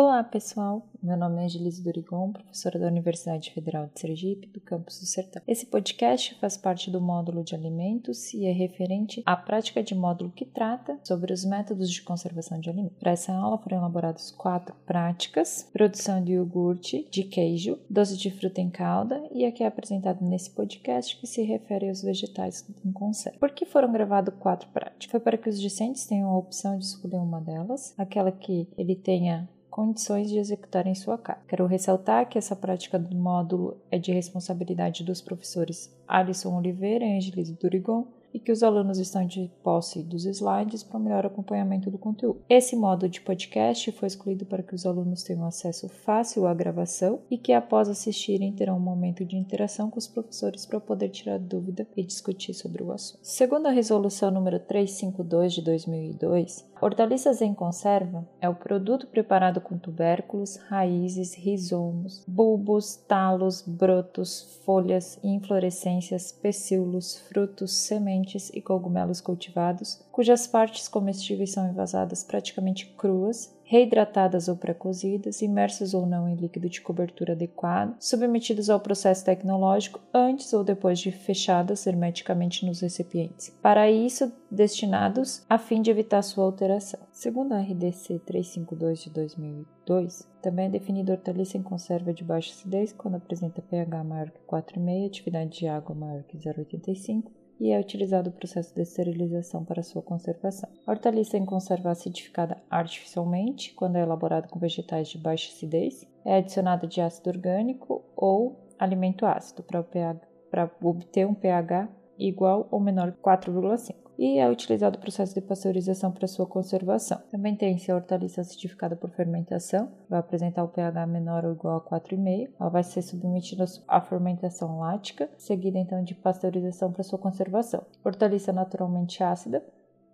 Olá, pessoal. Meu nome é Angelise Durigon, professora da Universidade Federal de Sergipe, do campus do Sertão. Esse podcast faz parte do módulo de alimentos e é referente à prática de módulo que trata sobre os métodos de conservação de alimentos. Para essa aula foram elaboradas quatro práticas: produção de iogurte, de queijo, doce de fruta em calda e a que é apresentado nesse podcast que se refere aos vegetais em conserva. Por que foram gravadas quatro práticas? Foi para que os discentes tenham a opção de escolher uma delas, aquela que ele tenha condições de executar em sua casa. Quero ressaltar que essa prática do módulo é de responsabilidade dos professores Alisson Oliveira e Angelise Durigon e que os alunos estão de posse dos slides para o melhor acompanhamento do conteúdo. Esse modo de podcast foi escolhido para que os alunos tenham acesso fácil à gravação e que, após assistirem, terão um momento de interação com os professores para poder tirar dúvida e discutir sobre o assunto. Segundo a resolução número 352 de 2002, hortaliças em conserva é o produto preparado com tubérculos, raízes, rizomos, bulbos, talos, brotos, folhas, inflorescências, pecíolos, frutos, sementes sementes e cogumelos cultivados, cujas partes comestíveis são envasadas praticamente cruas, reidratadas ou pré-cozidas, imersas ou não em líquido de cobertura adequado, submetidas ao processo tecnológico antes ou depois de fechadas hermeticamente nos recipientes. Para isso, destinados a fim de evitar sua alteração. Segundo a RDC 352 de 2002, também é definido hortaliça em conserva de baixa acidez quando apresenta pH maior que 4,5, atividade de água maior que 0,85 e é utilizado o processo de esterilização para sua conservação. A hortaliça em conserva acidificada artificialmente, quando é elaborada com vegetais de baixa acidez, é adicionada de ácido orgânico ou alimento ácido para obter um pH igual ou menor que 4,5 e é utilizado o processo de pasteurização para sua conservação. Também tem-se a hortaliça acidificada por fermentação, vai apresentar o pH menor ou igual a 4,5. Ela vai ser submetida à fermentação lática, seguida então de pasteurização para sua conservação. Hortaliça naturalmente ácida,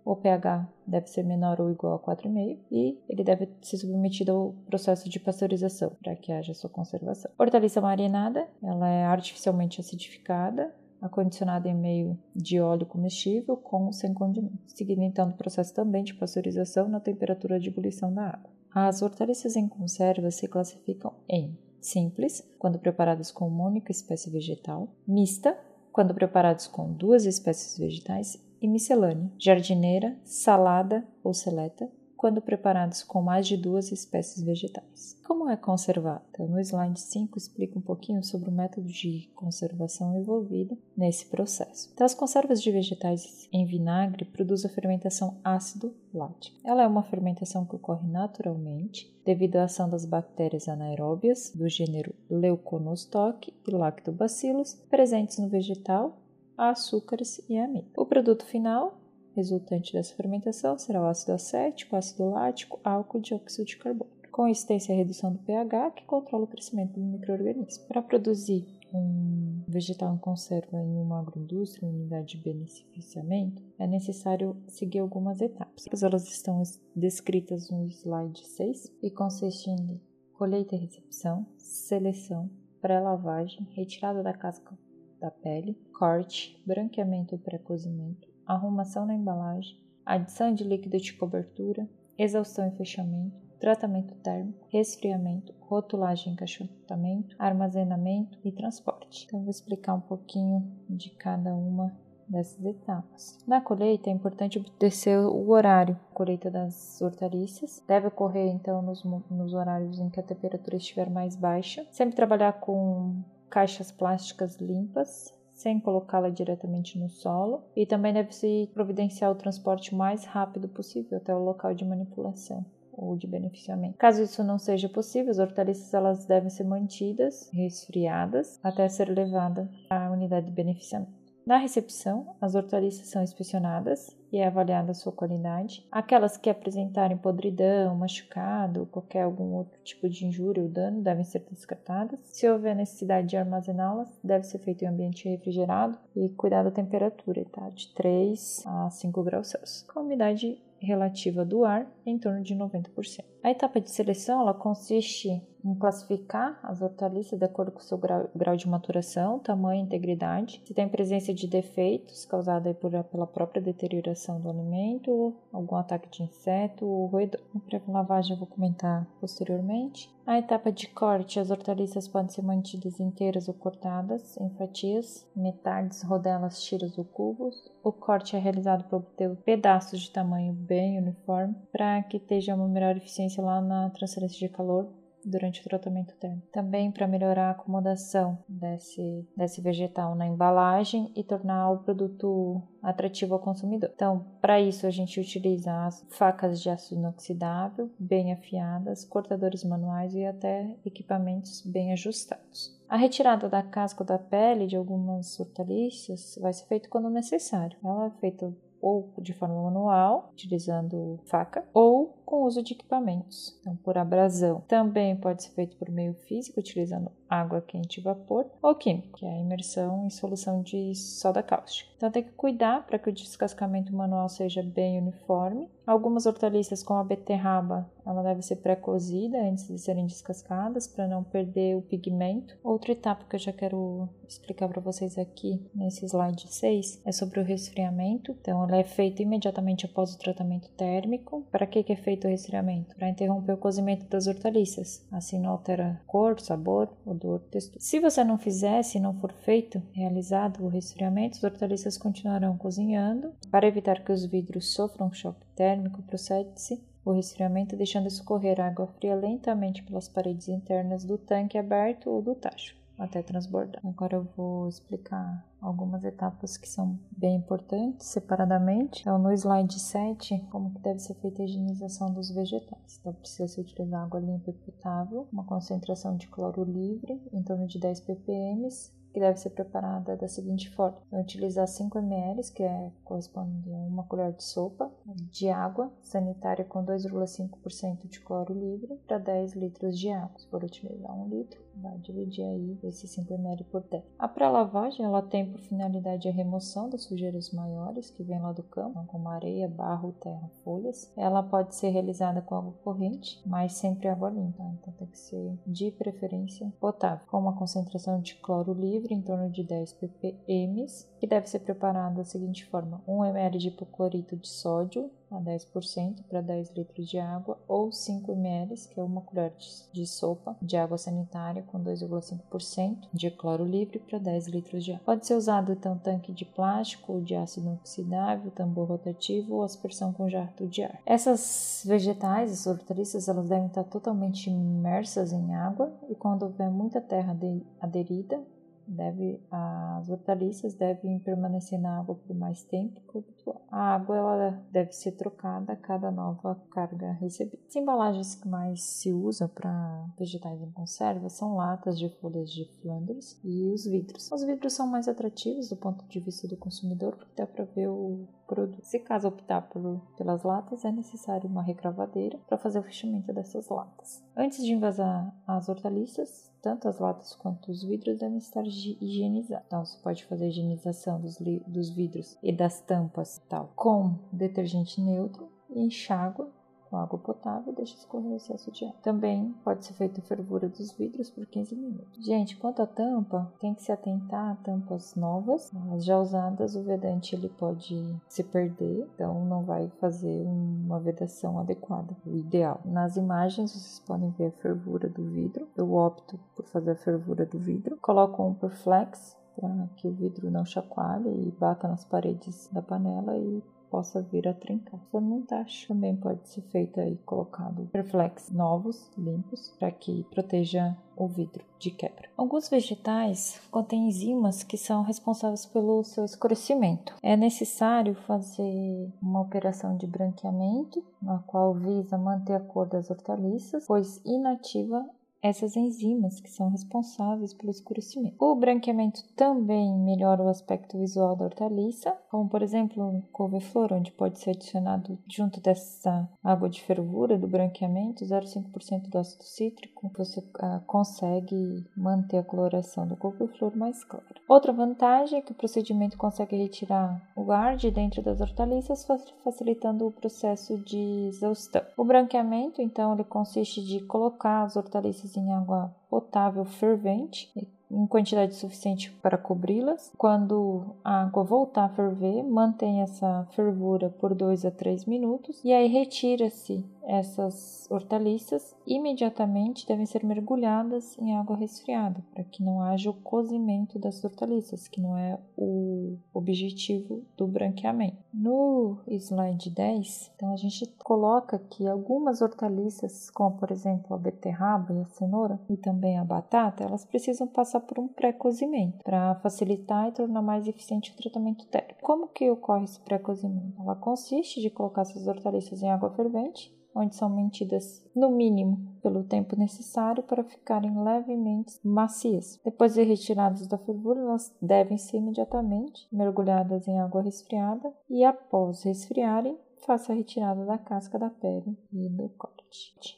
o pH deve ser menor ou igual a 4,5 e ele deve ser submetido ao processo de pasteurização para que haja sua conservação. Hortaliça marinada, ela é artificialmente acidificada, acondicionado em meio de óleo comestível com ou sem condimento, seguindo então o processo também de pasteurização na temperatura de ebulição da água. As hortaliças em conserva se classificam em simples, quando preparadas com uma única espécie vegetal, mista, quando preparados com duas espécies vegetais, e miscelânea, jardineira, salada ou seleta, quando preparados com mais de duas espécies vegetais. Como é conservado? Então, no slide 5 explica um pouquinho sobre o método de conservação envolvido nesse processo. Então, as conservas de vegetais em vinagre produzem a fermentação ácido-lática. Ela é uma fermentação que ocorre naturalmente devido à ação das bactérias anaeróbias do gênero Leuconostoc e Lactobacillus presentes no vegetal, açúcares e amido. O produto final resultante dessa fermentação será o ácido acético, ácido lático, álcool e dióxido de carbono. Com isso, tem-se a redução do pH, que controla o crescimento do microorganismo. Para produzir um vegetal em conserva em uma agroindústria, unidade de beneficiamento, é necessário seguir algumas etapas. Elas estão descritas no slide 6 e consistem em colheita e recepção, seleção, pré-lavagem, retirada da casca da pele, corte, branqueamento ou pré-cozimento, arrumação na embalagem, adição de líquido de cobertura, exaustão e fechamento, tratamento térmico, resfriamento, rotulagem e encaixotamento, armazenamento e transporte. Então, vou explicar um pouquinho de cada uma dessas etapas. Na colheita é importante obedecer o horário. A colheita das hortaliças deve ocorrer então nos, nos horários em que a temperatura estiver mais baixa. Sempre trabalhar com caixas plásticas limpas, sem colocá-la diretamente no solo, e também deve-se providenciar o transporte mais rápido possível até o local de manipulação ou de beneficiamento. Caso isso não seja possível, as hortaliças elas devem ser mantidas resfriadas até ser levada à unidade de beneficiamento. Na recepção, as hortaliças são inspecionadas e é avaliada sua qualidade. Aquelas que apresentarem podridão, machucado, qualquer algum outro tipo de injúria ou dano devem ser descartadas. Se houver necessidade de armazená-las, deve ser feito em ambiente refrigerado e cuidar da temperatura, tá? De 3 a 5 graus Celsius. Com a umidade relativa do ar em torno de 90%. A etapa de seleção ela consiste classificar as hortaliças de acordo com o seu grau, grau de maturação, tamanho e integridade, se tem presença de defeitos causados por, pela própria deterioração do alimento, algum ataque de inseto ou roedor. A lavagem eu vou comentar posteriormente. A etapa de corte, as hortaliças podem ser mantidas inteiras ou cortadas em fatias, metades, rodelas, tiras ou cubos. O corte é realizado para obter pedaços de tamanho bem uniforme, para que esteja uma melhor eficiência lá na transferência de calor durante o tratamento térmico. Também para melhorar a acomodação desse, desse vegetal na embalagem e tornar o produto atrativo ao consumidor. Então, para isso a gente utiliza as facas de aço inoxidável bem afiadas, cortadores manuais e até equipamentos bem ajustados. A retirada da casca ou da pele de algumas hortaliças vai ser feita quando necessário. Ela é feita ou de forma manual, utilizando faca, ou com uso de equipamentos, então por abrasão. Também pode ser feito por meio físico, utilizando água quente e vapor, ou químico, que é a imersão em solução de soda cáustica. Então tem que cuidar para que o descascamento manual seja bem uniforme. Algumas hortaliças, como a beterraba, ela deve ser pré-cozida antes de serem descascadas para não perder o pigmento. Outra etapa que eu já quero explicar para vocês aqui nesse slide 6 é sobre o resfriamento. Então ela é feita imediatamente após o tratamento térmico. Para que, que é feito o resfriamento? Para interromper o cozimento das hortaliças. Assim não altera cor, sabor, odor, textura. Se você não fizer, se não for feito, realizado o resfriamento, as hortaliças continuarão cozinhando. Para evitar que os vidros sofram choque térmico, procede-se o resfriamento deixando escorrer água fria lentamente pelas paredes internas do tanque aberto ou do tacho até transbordar. Agora eu vou explicar algumas etapas que são bem importantes separadamente. Então, no slide 7, como que deve ser feita a higienização dos vegetais. Então, precisa se utilizar água limpa e potável, uma concentração de cloro livre em torno de 10 ppm, que deve ser preparada da seguinte forma: utilizar 5 ml, que é, corresponde a uma colher de sopa, de água sanitária com 2,5% de cloro livre para 10 litros de água. Se for utilizar 1 litro, vai dividir aí esses 5 ml por 10. A pré-lavagem ela tem por finalidade a remoção das sujeiras maiores que vêm lá do campo, como areia, barro, terra, folhas. Ela pode ser realizada com água corrente, mas sempre água limpa, então tem que ser de preferência potável, com uma concentração de cloro livre livre em torno de 10 ppm, que deve ser preparado da seguinte forma: 1 ml de hipoclorito de sódio a 10% para 10 litros de água ou 5 ml, que é uma colher de sopa de água sanitária com 2,5% de cloro livre para 10 litros de água. Pode ser usado então tanque de plástico de ácido inoxidável, tambor rotativo ou aspersão com jato de ar. Essas vegetais, as hortaliças, elas devem estar totalmente imersas em água e quando houver muita terra aderida, deve, as hortaliças devem permanecer na água por mais tempo. A água ela deve ser trocada a cada nova carga recebida. As embalagens que mais se usam para vegetais em conserva são latas de folhas de Flanders e os vidros. Os vidros são mais atrativos do ponto de vista do consumidor porque dá para ver o produto. Se caso optar por, pelas latas, é necessário uma recravadeira para fazer o fechamento dessas latas. Antes de envasar as hortaliças, tanto as latas quanto os vidros devem estar higienizados. Então, você pode fazer a higienização dos, dos vidros e das tampas tal com detergente neutro e enxágua com água potável e deixa escorrer o excesso de água. Também pode ser feita a fervura dos vidros por 15 minutos. Gente, quanto à tampa, tem que se atentar a tampas novas. As já usadas, o vedante ele pode se perder, então não vai fazer uma vedação adequada, o ideal. Nas imagens vocês podem ver a fervura do vidro. Eu opto por fazer a fervura do vidro. Coloco um Perflex para que o vidro não chacoalhe e bata nas paredes da panela e possa vir a trincar. Um tacho também pode ser feito e colocado reflex novos, limpos, para que proteja o vidro de quebra. Alguns vegetais contêm enzimas que são responsáveis pelo seu escurecimento. É necessário fazer uma operação de branqueamento, na qual visa manter a cor das hortaliças, pois inativa essas enzimas que são responsáveis pelo escurecimento. O branqueamento também melhora o aspecto visual da hortaliça, como por exemplo couve-flor, onde pode ser adicionado junto dessa água de fervura do branqueamento 0,5% do ácido cítrico, você uh, consegue manter a coloração do couve-flor mais clara. Outra vantagem é que o procedimento consegue retirar o ar de dentro das hortaliças, facilitando o processo de exaustão. O branqueamento, então, ele consiste de colocar as hortaliças em água potável fervente em quantidade suficiente para cobri-las. Quando a água voltar a ferver, mantém essa fervura por 2 a 3 minutos e aí retira-se essas hortaliças imediatamente devem ser mergulhadas em água resfriada para que não haja o cozimento das hortaliças, que não é o objetivo do branqueamento. No slide 10, então a gente coloca que algumas hortaliças, como por exemplo a beterraba e a cenoura e também a batata, elas precisam passar por um pré-cozimento para facilitar e tornar mais eficiente o tratamento térmico. Como que ocorre esse pré-cozimento? Ela consiste de colocar essas hortaliças em água fervente onde são mantidas no mínimo pelo tempo necessário para ficarem levemente macias. Depois de retiradas da fervura, elas devem ser imediatamente mergulhadas em água resfriada e após resfriarem, faça a retirada da casca da pele e do corte.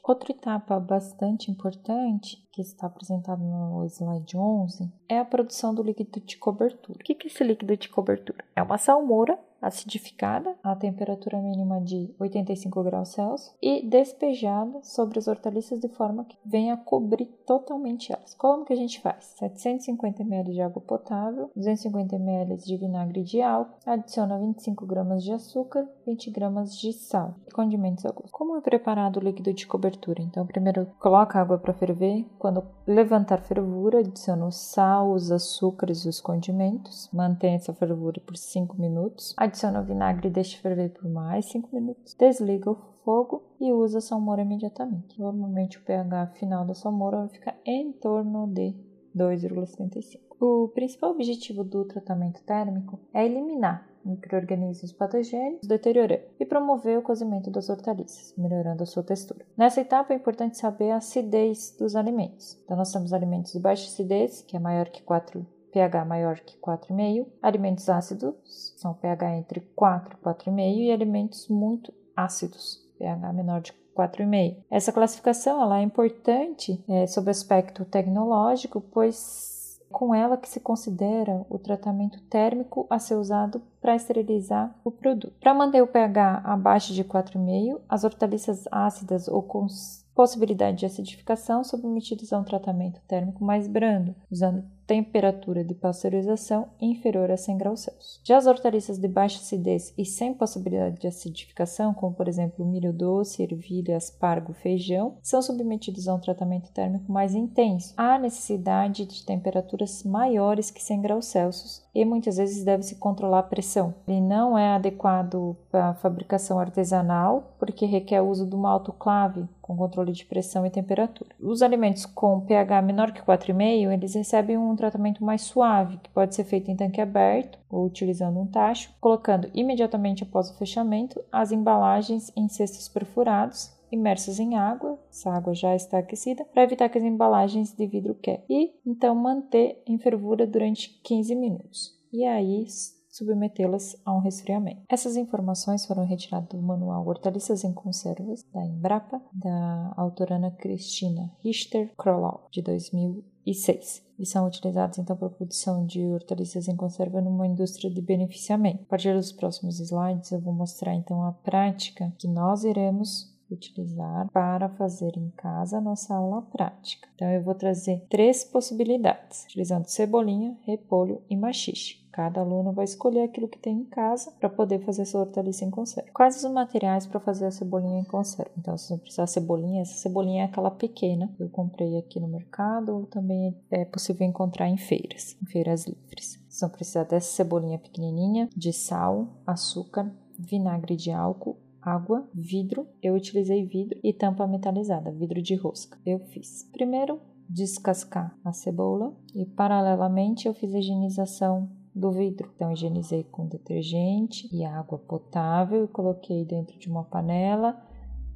Outra etapa bastante importante, que está apresentada no slide 11, é a produção do líquido de cobertura. O que é esse líquido de cobertura? É uma salmoura acidificada a temperatura mínima de 85 graus Celsius e despejada sobre as hortaliças de forma que venha cobrir totalmente elas. Como que a gente faz? 750 ml de água potável, 250 ml de vinagre de álcool, adiciona 25 gramas de açúcar, 20 gramas de sal e condimentos ao gosto. Como é preparado o líquido de cobertura? Então, primeiro coloca a água para ferver. Quando levantar fervura, adiciona o sal, os açúcares e os condimentos. Mantém essa fervura por 5 minutos Adiciona o vinagre e deixa ferver por mais 5 minutos. Desliga o fogo e usa a salmoura imediatamente. Normalmente o pH final da salmoura vai ficar em torno de 2,75. O principal objetivo do tratamento térmico é eliminar microorganismos patogênicos, deteriorando e promover o cozimento das hortaliças, melhorando a sua textura. Nessa etapa é importante saber a acidez dos alimentos. Então nós temos alimentos de baixa acidez, que é maior que 4 pH maior que 4,5, alimentos ácidos são pH entre 4 e 4,5 e alimentos muito ácidos, pH menor de 4,5. Essa classificação ela é importante é, sob o aspecto tecnológico, pois com ela que se considera o tratamento térmico a ser usado para esterilizar o produto. Para manter o pH abaixo de 4,5, as hortaliças ácidas ou com possibilidade de acidificação submetidas a um tratamento térmico mais brando, usando temperatura de pasteurização inferior a 100 graus Celsius. Já as hortaliças de baixa acidez e sem possibilidade de acidificação, como por exemplo milho doce, ervilha, aspargo, feijão, são submetidos a um tratamento térmico mais intenso. Há necessidade de temperaturas maiores que 100 graus Celsius e muitas vezes deve-se controlar a pressão. Ele não é adequado para fabricação artesanal porque requer o uso de uma autoclave com controle de pressão e temperatura. Os alimentos com pH menor que 4,5, eles recebem um tratamento mais suave, que pode ser feito em tanque aberto ou utilizando um tacho, colocando imediatamente após o fechamento as embalagens em cestos perfurados imersas em água, essa água já está aquecida, para evitar que as embalagens de vidro quebrem. E então manter em fervura durante 15 minutos. E aí submetê-las a um resfriamento. Essas informações foram retiradas do manual Hortaliças em Conservas da Embrapa, da autora Ana Cristina Richter Krolow, de 2006 e são utilizados então para a produção de hortaliças em conserva numa indústria de beneficiamento. A partir dos próximos slides eu vou mostrar então a prática que nós iremos utilizar para fazer em casa a nossa aula prática. Então eu vou trazer três possibilidades, utilizando cebolinha, repolho e machixe. Cada aluno vai escolher aquilo que tem em casa para poder fazer sua hortaliça em conserva. Quais os materiais para fazer a cebolinha em conserva? Então, vocês vão precisar de cebolinha. Essa cebolinha é aquela pequena que eu comprei aqui no mercado ou também é possível encontrar em feiras, em feiras livres. Vocês vão precisar dessa cebolinha pequenininha, de sal, açúcar, vinagre de álcool água, vidro, eu utilizei vidro e tampa metalizada, vidro de rosca. Eu fiz. Primeiro, descascar a cebola e paralelamente eu fiz a higienização do vidro. Então, higienizei com detergente e água potável e coloquei dentro de uma panela.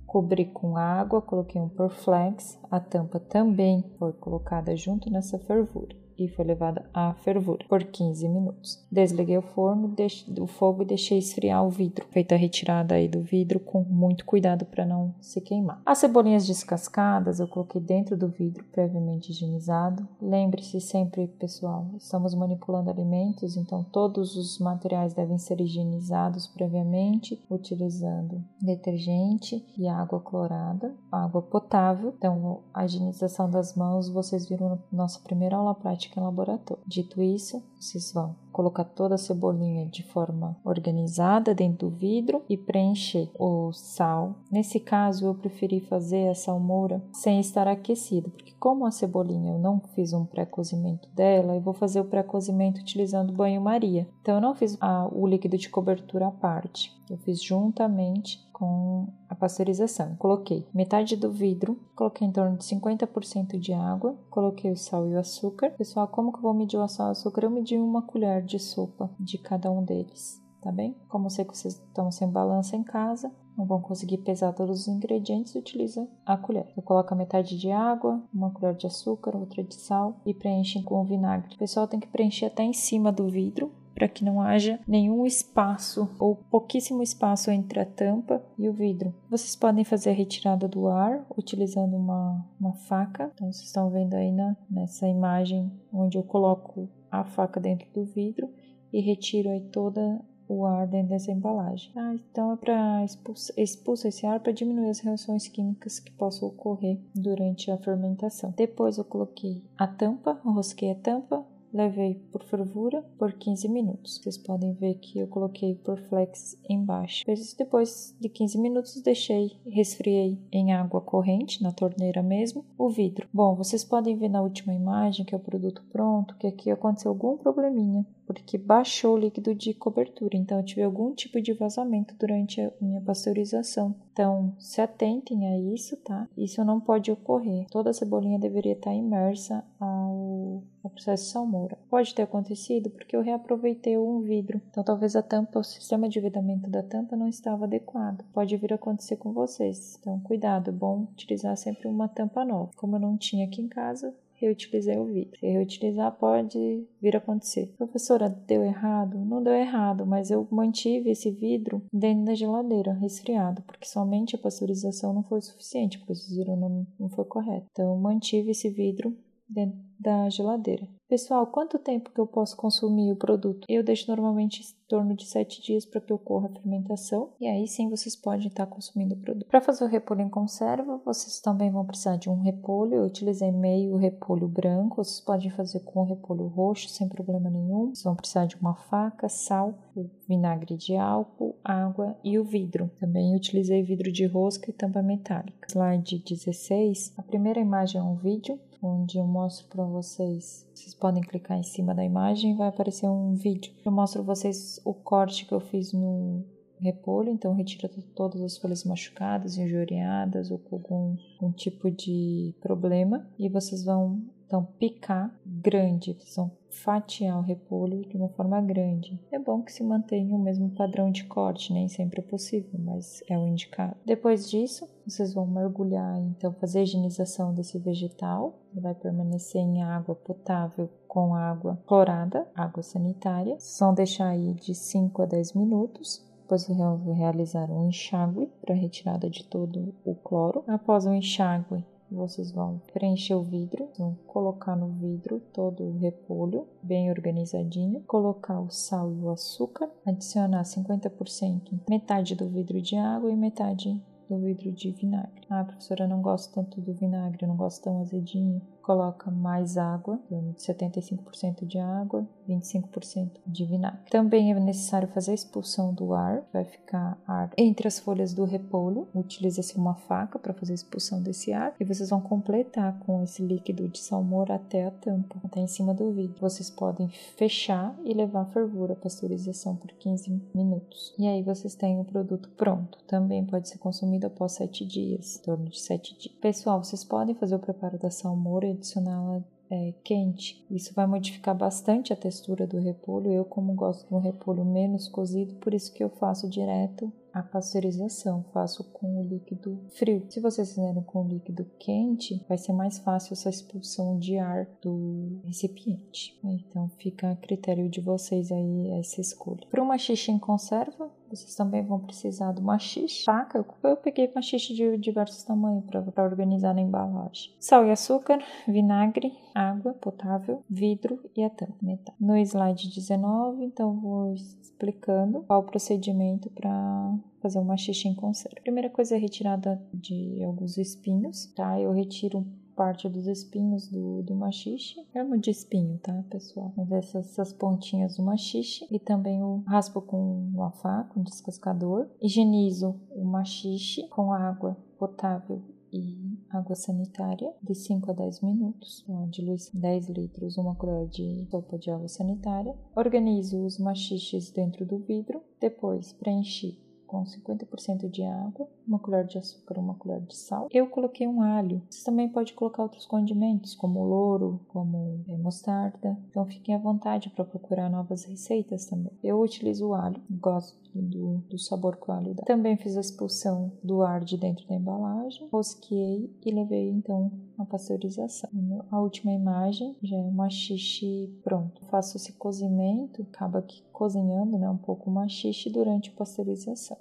Cobri com água, coloquei um Perflex, a tampa também foi colocada junto nessa fervura e foi levada à fervura por 15 minutos. Desliguei o forno do fogo e deixei esfriar o vidro. Feita a retirada aí do vidro com muito cuidado para não se queimar. As cebolinhas descascadas eu coloquei dentro do vidro previamente higienizado. Lembre-se sempre, pessoal, estamos manipulando alimentos, então todos os materiais devem ser higienizados previamente, utilizando detergente e água clorada, água potável. Então, a higienização das mãos vocês viram na nossa primeira aula prática em laboratório. Dito isso, vocês vão colocar toda a cebolinha de forma organizada dentro do vidro e preencher o sal. Nesse caso, eu preferi fazer a salmoura sem estar aquecida, porque como a cebolinha eu não fiz um pré-cozimento dela, eu vou fazer o pré-cozimento utilizando banho-maria. Então, eu não fiz a, o líquido de cobertura à parte. Eu fiz juntamente com a pasteurização. Coloquei metade do vidro, coloquei em torno de 50% de água, coloquei o sal e o açúcar. Pessoal, como que eu vou medir o sal e o açúcar? Eu medi uma colher de sopa de cada um deles, tá bem? Como sei que vocês estão sem balança em casa, não vão conseguir pesar todos os ingredientes, utiliza a colher. Eu coloco a metade de água, uma colher de açúcar, outra de sal e preenchem com o vinagre. O pessoal tem que preencher até em cima do vidro para que não haja nenhum espaço ou pouquíssimo espaço entre a tampa e o vidro. Vocês podem fazer a retirada do ar utilizando uma, uma faca. Então, vocês estão vendo aí na, nessa imagem onde eu coloco a faca dentro do vidro e retiro aí toda o ar dentro dessa embalagem. Ah, então é para expulsar, expulsar esse ar para diminuir as reações químicas que possam ocorrer durante a fermentação. Depois eu coloquei a tampa, enrosquei a tampa, Levei por fervura por 15 minutos. Vocês podem ver que eu coloquei por flex embaixo. Depois de 15 minutos, deixei, resfriei em água corrente, na torneira mesmo, o vidro. Bom, vocês podem ver na última imagem, que é o produto pronto, que aqui aconteceu algum probleminha porque baixou o líquido de cobertura, então eu tive algum tipo de vazamento durante a minha pasteurização. Então, se atentem a isso, tá? Isso não pode ocorrer. Toda a cebolinha deveria estar imersa ao, ao processo de salmoura. Pode ter acontecido porque eu reaproveitei um vidro. Então, talvez a tampa, o sistema de vedamento da tampa não estava adequado. Pode vir a acontecer com vocês. Então, cuidado, é bom utilizar sempre uma tampa nova. Como eu não tinha aqui em casa, reutilizei o vidro. Se reutilizar, pode vir a acontecer. Professora, deu errado? Não deu errado, mas eu mantive esse vidro dentro da geladeira, resfriado, porque somente a pasteurização não foi suficiente, porque viram, não, não foi correto. Então, eu mantive esse vidro dentro da geladeira. Pessoal, quanto tempo que eu posso consumir o produto? Eu deixo normalmente em torno de 7 dias para que ocorra a fermentação e aí sim vocês podem estar consumindo o produto. Para fazer o repolho em conserva, vocês também vão precisar de um repolho. Eu utilizei meio repolho branco, vocês podem fazer com repolho roxo sem problema nenhum. Vocês vão precisar de uma faca, sal, vinagre de álcool, água e o vidro. Também utilizei vidro de rosca e tampa metálica. Slide 16. A primeira imagem é um vídeo onde eu mostro para vocês. Vocês podem clicar em cima da imagem vai aparecer um vídeo. Eu mostro vocês o corte que eu fiz no repolho, então retira todas as folhas machucadas, injuriadas ou com algum, algum tipo de problema e vocês vão então picar grande, vocês vão fatiar o repolho de uma forma grande. É bom que se mantenha o mesmo padrão de corte, nem sempre é possível, mas é o indicado. Depois disso, vocês vão mergulhar, então fazer a higienização desse vegetal. Ele vai permanecer em água potável com água clorada, água sanitária. Vocês vão deixar aí de 5 a 10 minutos. Depois realizar um enxágue para retirada de todo o cloro. Após o enxágue, vocês vão preencher o vidro, vão colocar no vidro todo o repolho bem organizadinho, colocar o sal e o açúcar, adicionar 50%, metade do vidro de água e metade do vidro de vinagre. Ah, professora, eu não gosto tanto do vinagre, eu não gosto tão azedinho coloca mais água, 75% de água, 25% de vinagre. Também é necessário fazer a expulsão do ar, vai ficar ar entre as folhas do repolho. Utiliza-se uma faca para fazer a expulsão desse ar e vocês vão completar com esse líquido de salmoura até a tampa, até em cima do vidro. Vocês podem fechar e levar a fervura, a pasteurização por 15 minutos. E aí vocês têm o produto pronto. Também pode ser consumido após 7 dias, em torno de 7 dias. Pessoal, vocês podem fazer o preparo da salmoura adicioná-la é, quente. Isso vai modificar bastante a textura do repolho. Eu, como gosto de um repolho menos cozido, por isso que eu faço direto a pasteurização, faço com o líquido frio. Se vocês fizerem com o líquido quente, vai ser mais fácil essa expulsão de ar do recipiente. Então fica a critério de vocês aí essa escolha. Para uma xixa em conserva, vocês também vão precisar de uma xixa, faca. Eu peguei uma xixa de diversos tamanhos para organizar na embalagem. Sal e açúcar, vinagre, água potável, vidro e a tampa metal. No slide 19, então vou explicando qual o procedimento para fazer uma xixa em conserva. A primeira coisa é retirada de alguns espinhos, tá? Eu retiro parte dos espinhos do, do machixe. Chamo de espinho, tá, pessoal? Mas essas, essas pontinhas do machixe. E também o raspo com uma faca, um descascador. Higienizo o machixe com água potável e água sanitária de 5 a 10 minutos. Então, dilui 10 litros, uma colher de sopa de água sanitária. Organizo os machiches dentro do vidro. Depois preenchi com 50% de água, uma colher de açúcar, uma colher de sal. Eu coloquei um alho. Você também pode colocar outros condimentos, como louro, como é, mostarda. Então fiquem à vontade para procurar novas receitas também. Eu utilizo o alho, gosto do, do sabor que o alho dá. Também fiz a expulsão do ar de dentro da embalagem, rosqueei e levei então a pasteurização. A última imagem já é uma xixi pronto. Faço esse cozimento, acaba aqui cozinhando né, um pouco o machixe durante a pasteurização.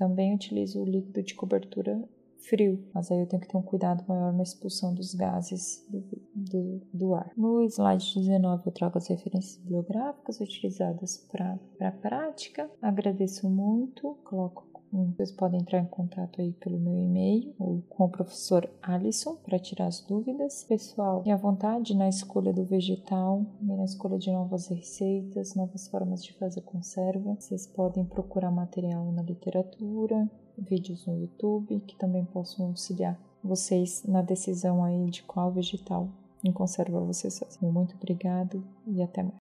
Também utilizo o líquido de cobertura frio, mas aí eu tenho que ter um cuidado maior na expulsão dos gases do, do, do ar. No slide 19 eu trago as referências bibliográficas utilizadas para a prática. Agradeço muito, coloco vocês podem entrar em contato aí pelo meu e-mail ou com o professor Alisson para tirar as dúvidas. Pessoal, tenha vontade na escolha do vegetal e na escolha de novas receitas, novas formas de fazer conserva. Vocês podem procurar material na literatura, vídeos no YouTube que também possam auxiliar vocês na decisão aí de qual vegetal em conserva vocês fazem. Muito obrigado e até mais.